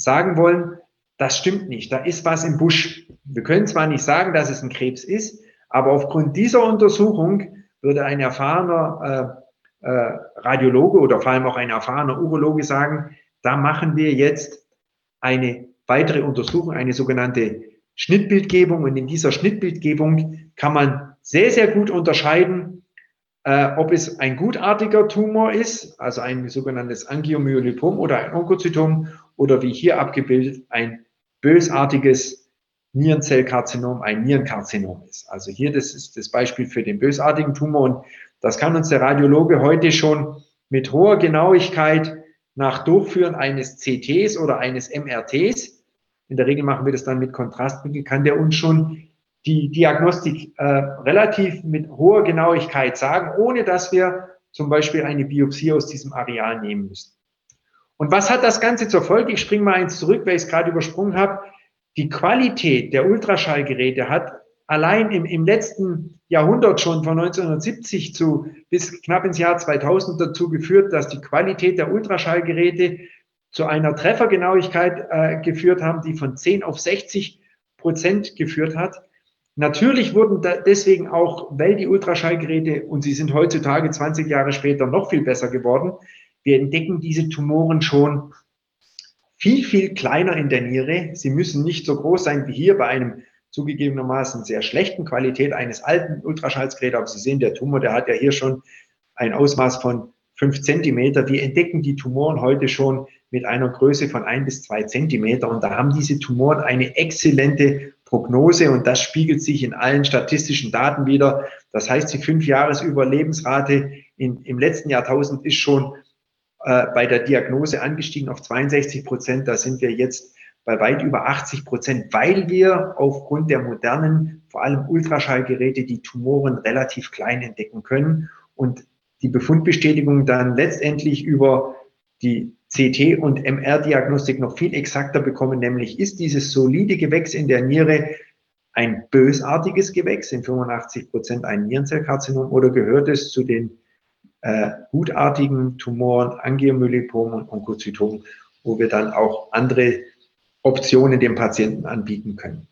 sagen wollen, das stimmt nicht, da ist was im Busch. Wir können zwar nicht sagen, dass es ein Krebs ist, aber aufgrund dieser Untersuchung würde ein erfahrener äh, äh, Radiologe oder vor allem auch ein erfahrener Urologe sagen, da machen wir jetzt eine weitere Untersuchung, eine sogenannte Schnittbildgebung. Und in dieser Schnittbildgebung kann man sehr, sehr gut unterscheiden, äh, ob es ein gutartiger Tumor ist, also ein sogenanntes Angiomyolipom oder ein Onkozytom oder wie hier abgebildet ein bösartiges Nierenzellkarzinom ein Nierenkarzinom ist. Also hier, das ist das Beispiel für den bösartigen Tumor und das kann uns der Radiologe heute schon mit hoher Genauigkeit nach Durchführen eines CTs oder eines MRTs, in der Regel machen wir das dann mit Kontrastmittel, kann der uns schon die Diagnostik äh, relativ mit hoher Genauigkeit sagen, ohne dass wir zum Beispiel eine Biopsie aus diesem Areal nehmen müssen. Und was hat das Ganze zur Folge? Ich springe mal eins zurück, weil ich es gerade übersprungen habe. Die Qualität der Ultraschallgeräte hat allein im, im letzten Jahrhundert schon von 1970 zu bis knapp ins Jahr 2000 dazu geführt, dass die Qualität der Ultraschallgeräte zu einer Treffergenauigkeit äh, geführt haben, die von 10 auf 60 Prozent geführt hat. Natürlich wurden deswegen auch, weil die Ultraschallgeräte, und sie sind heutzutage 20 Jahre später noch viel besser geworden, wir entdecken diese Tumoren schon viel, viel kleiner in der Niere. Sie müssen nicht so groß sein wie hier bei einem zugegebenermaßen sehr schlechten Qualität eines alten Ultraschallgeräts. Aber Sie sehen, der Tumor, der hat ja hier schon ein Ausmaß von fünf Zentimeter. Wir entdecken die Tumoren heute schon mit einer Größe von ein bis zwei Zentimeter. Und da haben diese Tumoren eine exzellente Prognose und das spiegelt sich in allen statistischen Daten wieder. Das heißt, die Fünfjahresüberlebensrate in, im letzten Jahrtausend ist schon äh, bei der Diagnose angestiegen auf 62 Prozent. Da sind wir jetzt bei weit über 80 Prozent, weil wir aufgrund der modernen, vor allem Ultraschallgeräte, die Tumoren relativ klein entdecken können und die Befundbestätigung dann letztendlich über die CT- und MR-Diagnostik noch viel exakter bekommen, nämlich ist dieses solide Gewächs in der Niere ein bösartiges Gewächs, in 85 Prozent ein Nierenzellkarzinom, oder gehört es zu den äh, gutartigen Tumoren, Angiomyolipom und Onkozytom, wo wir dann auch andere Optionen dem Patienten anbieten können.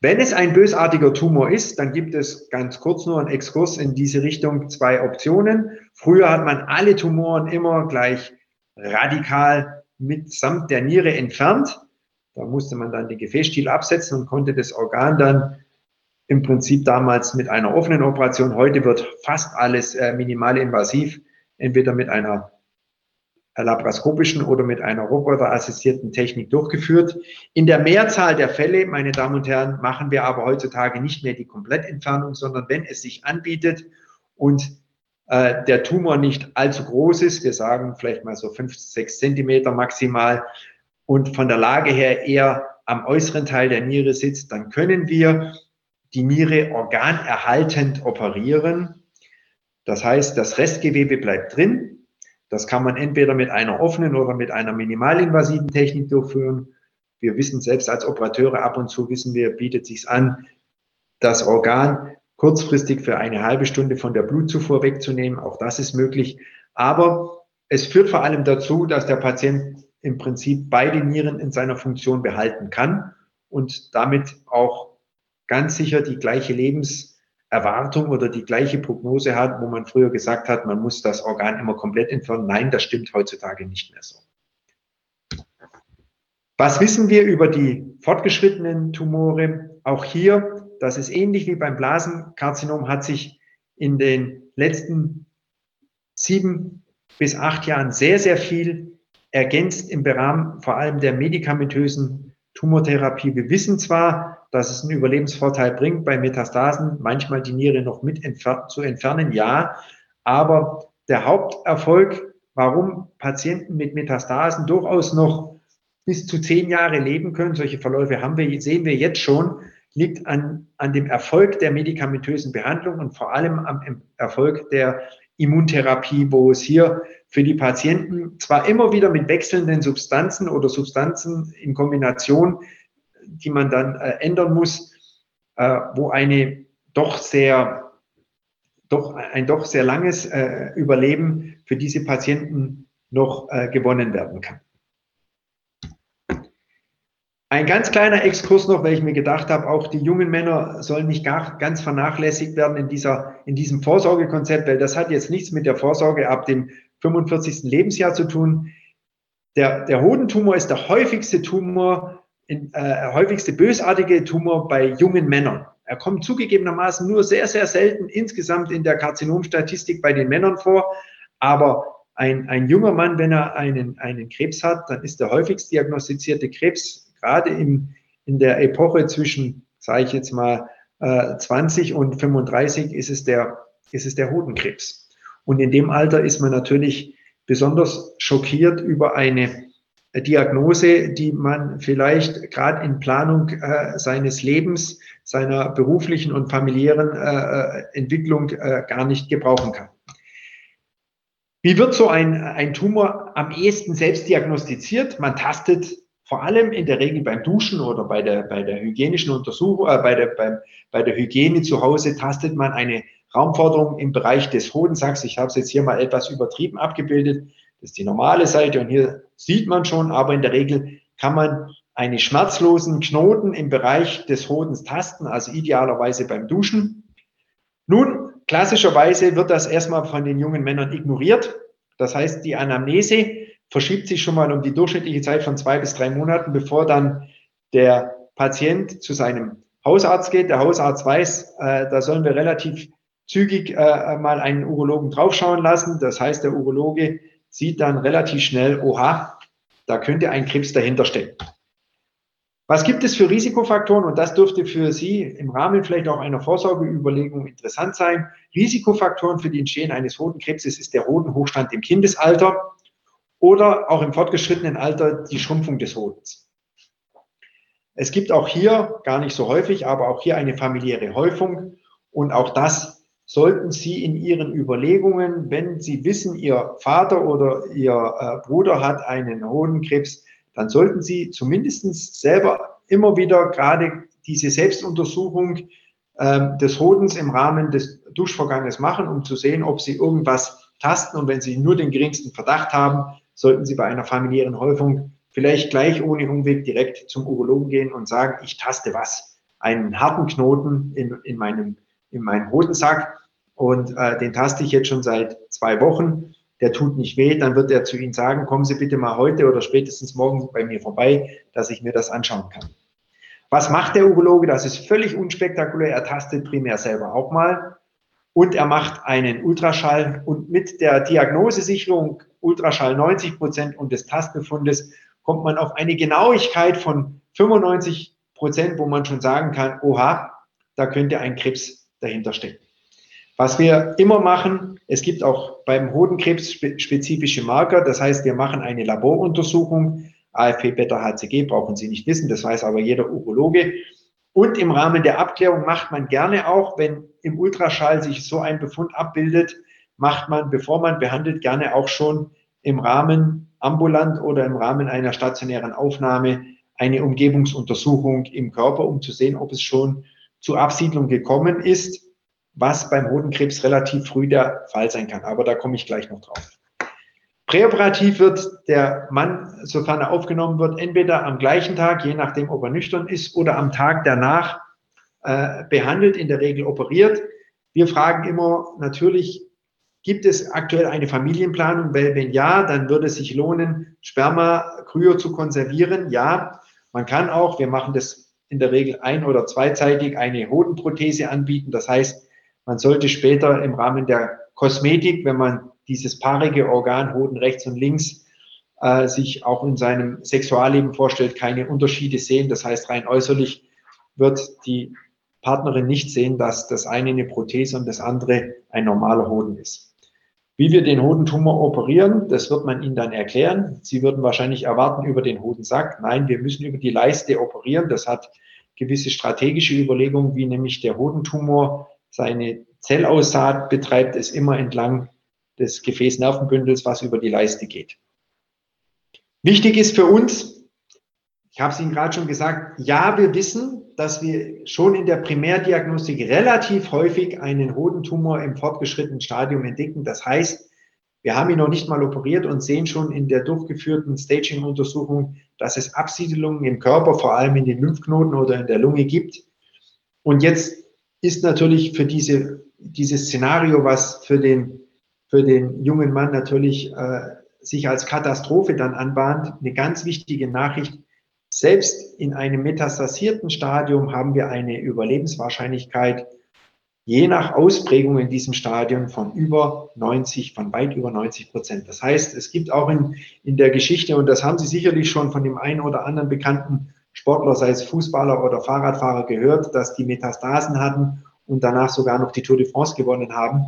Wenn es ein bösartiger Tumor ist, dann gibt es ganz kurz nur einen Exkurs in diese Richtung zwei Optionen. Früher hat man alle Tumoren immer gleich radikal mitsamt der Niere entfernt. Da musste man dann den Gefäßstiel absetzen und konnte das Organ dann im Prinzip damals mit einer offenen Operation. Heute wird fast alles äh, minimalinvasiv, entweder mit einer laparoskopischen oder mit einer roboterassistierten Technik durchgeführt. In der Mehrzahl der Fälle, meine Damen und Herren, machen wir aber heutzutage nicht mehr die Komplettentfernung, sondern wenn es sich anbietet und äh, der Tumor nicht allzu groß ist, wir sagen vielleicht mal so fünf, sechs Zentimeter maximal und von der Lage her eher am äußeren Teil der Niere sitzt, dann können wir die Niere organerhaltend operieren. Das heißt, das Restgewebe bleibt drin. Das kann man entweder mit einer offenen oder mit einer minimalinvasiven Technik durchführen. Wir wissen selbst als Operateure ab und zu wissen wir, bietet sich an, das Organ kurzfristig für eine halbe Stunde von der Blutzufuhr wegzunehmen. Auch das ist möglich. Aber es führt vor allem dazu, dass der Patient im Prinzip beide Nieren in seiner Funktion behalten kann und damit auch ganz sicher die gleiche Lebenserwartung oder die gleiche Prognose hat, wo man früher gesagt hat, man muss das Organ immer komplett entfernen. Nein, das stimmt heutzutage nicht mehr so. Was wissen wir über die fortgeschrittenen Tumore? Auch hier, das ist ähnlich wie beim Blasenkarzinom, hat sich in den letzten sieben bis acht Jahren sehr, sehr viel ergänzt im Rahmen vor allem der medikamentösen Tumortherapie. Wir wissen zwar, dass es einen Überlebensvorteil bringt, bei Metastasen manchmal die Niere noch mit entfer zu entfernen, ja, aber der Haupterfolg, warum Patienten mit Metastasen durchaus noch bis zu zehn Jahre leben können. Solche Verläufe haben wir, sehen wir jetzt schon, liegt an, an dem Erfolg der medikamentösen Behandlung und vor allem am Erfolg der Immuntherapie, wo es hier für die Patienten zwar immer wieder mit wechselnden Substanzen oder Substanzen in Kombination, die man dann äh, ändern muss, äh, wo eine doch sehr, doch, ein doch sehr langes äh, Überleben für diese Patienten noch äh, gewonnen werden kann. Ein ganz kleiner Exkurs noch, weil ich mir gedacht habe, auch die jungen Männer sollen nicht gar, ganz vernachlässigt werden in, dieser, in diesem Vorsorgekonzept, weil das hat jetzt nichts mit der Vorsorge ab dem 45. Lebensjahr zu tun. Der, der Hodentumor ist der häufigste Tumor, in, äh, häufigste bösartige Tumor bei jungen Männern. Er kommt zugegebenermaßen nur sehr, sehr selten insgesamt in der Karzinomstatistik bei den Männern vor, aber ein, ein junger Mann, wenn er einen, einen Krebs hat, dann ist der häufigst diagnostizierte Krebs gerade in, in der Epoche zwischen, sage ich jetzt mal, äh, 20 und 35 ist es, der, ist es der Hodenkrebs. Und in dem Alter ist man natürlich besonders schockiert über eine Diagnose, die man vielleicht gerade in Planung äh, seines Lebens, seiner beruflichen und familiären äh, äh Entwicklung äh, gar nicht gebrauchen kann. Wie wird so ein, ein Tumor am ehesten selbst diagnostiziert? Man tastet vor allem in der Regel beim Duschen oder bei der, bei der hygienischen Untersuchung, äh, bei, der, beim, bei der Hygiene zu Hause tastet man eine Raumforderung im Bereich des Hodensacks. Ich habe es jetzt hier mal etwas übertrieben abgebildet. Das ist die normale Seite und hier sieht man schon, aber in der Regel kann man einen schmerzlosen Knoten im Bereich des Hodens tasten, also idealerweise beim Duschen. Nun, klassischerweise wird das erstmal von den jungen Männern ignoriert. Das heißt, die Anamnese verschiebt sich schon mal um die durchschnittliche Zeit von zwei bis drei Monaten, bevor dann der Patient zu seinem Hausarzt geht. Der Hausarzt weiß, äh, da sollen wir relativ zügig äh, mal einen Urologen draufschauen lassen. Das heißt, der Urologe sieht dann relativ schnell, oha, da könnte ein Krebs dahinter stecken. Was gibt es für Risikofaktoren? Und das dürfte für Sie im Rahmen vielleicht auch einer Vorsorgeüberlegung interessant sein. Risikofaktoren für die Entstehen eines Hodenkrebses ist der Hodenhochstand im Kindesalter oder auch im fortgeschrittenen Alter die Schrumpfung des Hodens. Es gibt auch hier, gar nicht so häufig, aber auch hier eine familiäre Häufung und auch das sollten Sie in Ihren Überlegungen, wenn Sie wissen, Ihr Vater oder Ihr äh, Bruder hat einen Hodenkrebs, dann sollten Sie zumindest selber immer wieder gerade diese Selbstuntersuchung äh, des Hodens im Rahmen des Duschvorganges machen, um zu sehen, ob Sie irgendwas tasten. Und wenn Sie nur den geringsten Verdacht haben, sollten Sie bei einer familiären Häufung vielleicht gleich ohne Umweg direkt zum Urologen gehen und sagen, ich taste was, einen harten Knoten in, in, meinem, in meinem Hodensack und äh, den taste ich jetzt schon seit zwei Wochen, der tut nicht weh, dann wird er zu Ihnen sagen, kommen Sie bitte mal heute oder spätestens morgen bei mir vorbei, dass ich mir das anschauen kann. Was macht der Urologe? Das ist völlig unspektakulär. Er tastet primär selber auch mal und er macht einen Ultraschall und mit der Diagnosesicherung Ultraschall 90 Prozent und des Tastbefundes kommt man auf eine Genauigkeit von 95 Prozent, wo man schon sagen kann, oha, da könnte ein Krebs dahinter stecken. Was wir immer machen, es gibt auch beim Hodenkrebs spezifische Marker, das heißt, wir machen eine Laboruntersuchung, AFP Beta HCG brauchen Sie nicht wissen, das weiß aber jeder Urologe. Und im Rahmen der Abklärung macht man gerne auch, wenn im Ultraschall sich so ein Befund abbildet, macht man, bevor man behandelt, gerne auch schon im Rahmen ambulant oder im Rahmen einer stationären Aufnahme eine Umgebungsuntersuchung im Körper, um zu sehen, ob es schon zu Absiedlung gekommen ist, was beim Hodenkrebs relativ früh der Fall sein kann. Aber da komme ich gleich noch drauf. Präoperativ wird der Mann, sofern er aufgenommen wird, entweder am gleichen Tag, je nachdem, ob er nüchtern ist, oder am Tag danach äh, behandelt, in der Regel operiert. Wir fragen immer natürlich, gibt es aktuell eine Familienplanung? Weil wenn ja, dann würde es sich lohnen, Sperma Kryo zu konservieren. Ja, man kann auch, wir machen das in der Regel ein- oder zweizeitig, eine Hodenprothese anbieten. Das heißt, man sollte später im Rahmen der Kosmetik, wenn man dieses paarige Organ Hoden rechts und links äh, sich auch in seinem Sexualleben vorstellt, keine Unterschiede sehen. Das heißt, rein äußerlich wird die Partnerin nicht sehen, dass das eine eine Prothese und das andere ein normaler Hoden ist. Wie wir den Hodentumor operieren, das wird man Ihnen dann erklären. Sie würden wahrscheinlich erwarten über den Hodensack. Nein, wir müssen über die Leiste operieren. Das hat gewisse strategische Überlegungen, wie nämlich der Hodentumor seine Zellaussaat betreibt, es immer entlang des Gefäßnervenbündels, was über die Leiste geht. Wichtig ist für uns, ich habe es Ihnen gerade schon gesagt, ja, wir wissen, dass wir schon in der Primärdiagnostik relativ häufig einen Hodentumor im fortgeschrittenen Stadium entdecken. Das heißt, wir haben ihn noch nicht mal operiert und sehen schon in der durchgeführten Staging-Untersuchung, dass es Absiedelungen im Körper, vor allem in den Lymphknoten oder in der Lunge gibt. Und jetzt ist natürlich für diese, dieses Szenario, was für den, für den jungen Mann natürlich äh, sich als Katastrophe dann anbahnt, eine ganz wichtige Nachricht. Selbst in einem metastasierten Stadium haben wir eine Überlebenswahrscheinlichkeit je nach Ausprägung in diesem Stadium von über 90, von weit über 90 Prozent. Das heißt, es gibt auch in, in der Geschichte, und das haben Sie sicherlich schon von dem einen oder anderen bekannten Sportler, sei es Fußballer oder Fahrradfahrer, gehört, dass die Metastasen hatten und danach sogar noch die Tour de France gewonnen haben.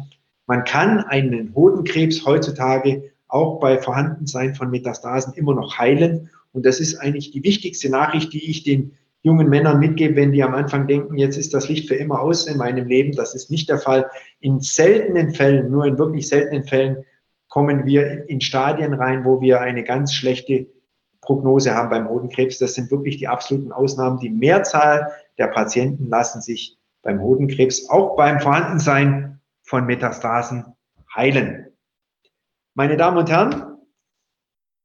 Man kann einen Hodenkrebs heutzutage auch bei Vorhandensein von Metastasen immer noch heilen. Und das ist eigentlich die wichtigste Nachricht, die ich den jungen Männern mitgebe, wenn die am Anfang denken, jetzt ist das Licht für immer aus in meinem Leben. Das ist nicht der Fall. In seltenen Fällen, nur in wirklich seltenen Fällen, kommen wir in Stadien rein, wo wir eine ganz schlechte Prognose haben beim Hodenkrebs. Das sind wirklich die absoluten Ausnahmen. Die Mehrzahl der Patienten lassen sich beim Hodenkrebs, auch beim Vorhandensein von Metastasen, heilen. Meine Damen und Herren,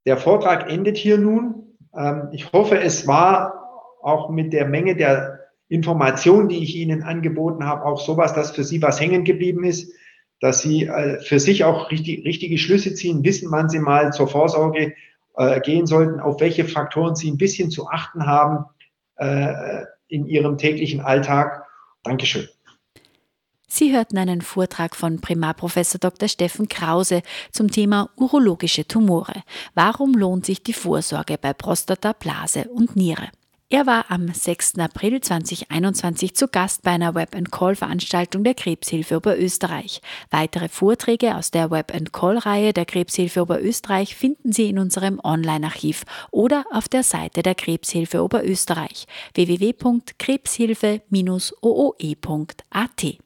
der Vortrag endet hier nun. Ähm, ich hoffe, es war auch mit der Menge der Informationen, die ich Ihnen angeboten habe, auch sowas, dass für Sie was hängen geblieben ist, dass Sie äh, für sich auch richtig, richtige Schlüsse ziehen, wissen, wann Sie mal zur Vorsorge äh, gehen sollten, auf welche Faktoren Sie ein bisschen zu achten haben äh, in Ihrem täglichen Alltag. Dankeschön. Sie hörten einen Vortrag von Primarprofessor Dr. Steffen Krause zum Thema urologische Tumore. Warum lohnt sich die Vorsorge bei Prostata, Blase und Niere? Er war am 6. April 2021 zu Gast bei einer Web-and-Call-Veranstaltung der Krebshilfe Oberösterreich. Weitere Vorträge aus der Web-and-Call-Reihe der Krebshilfe Oberösterreich finden Sie in unserem Online-Archiv oder auf der Seite der Krebshilfe Oberösterreich www.krebshilfe-ooe.at.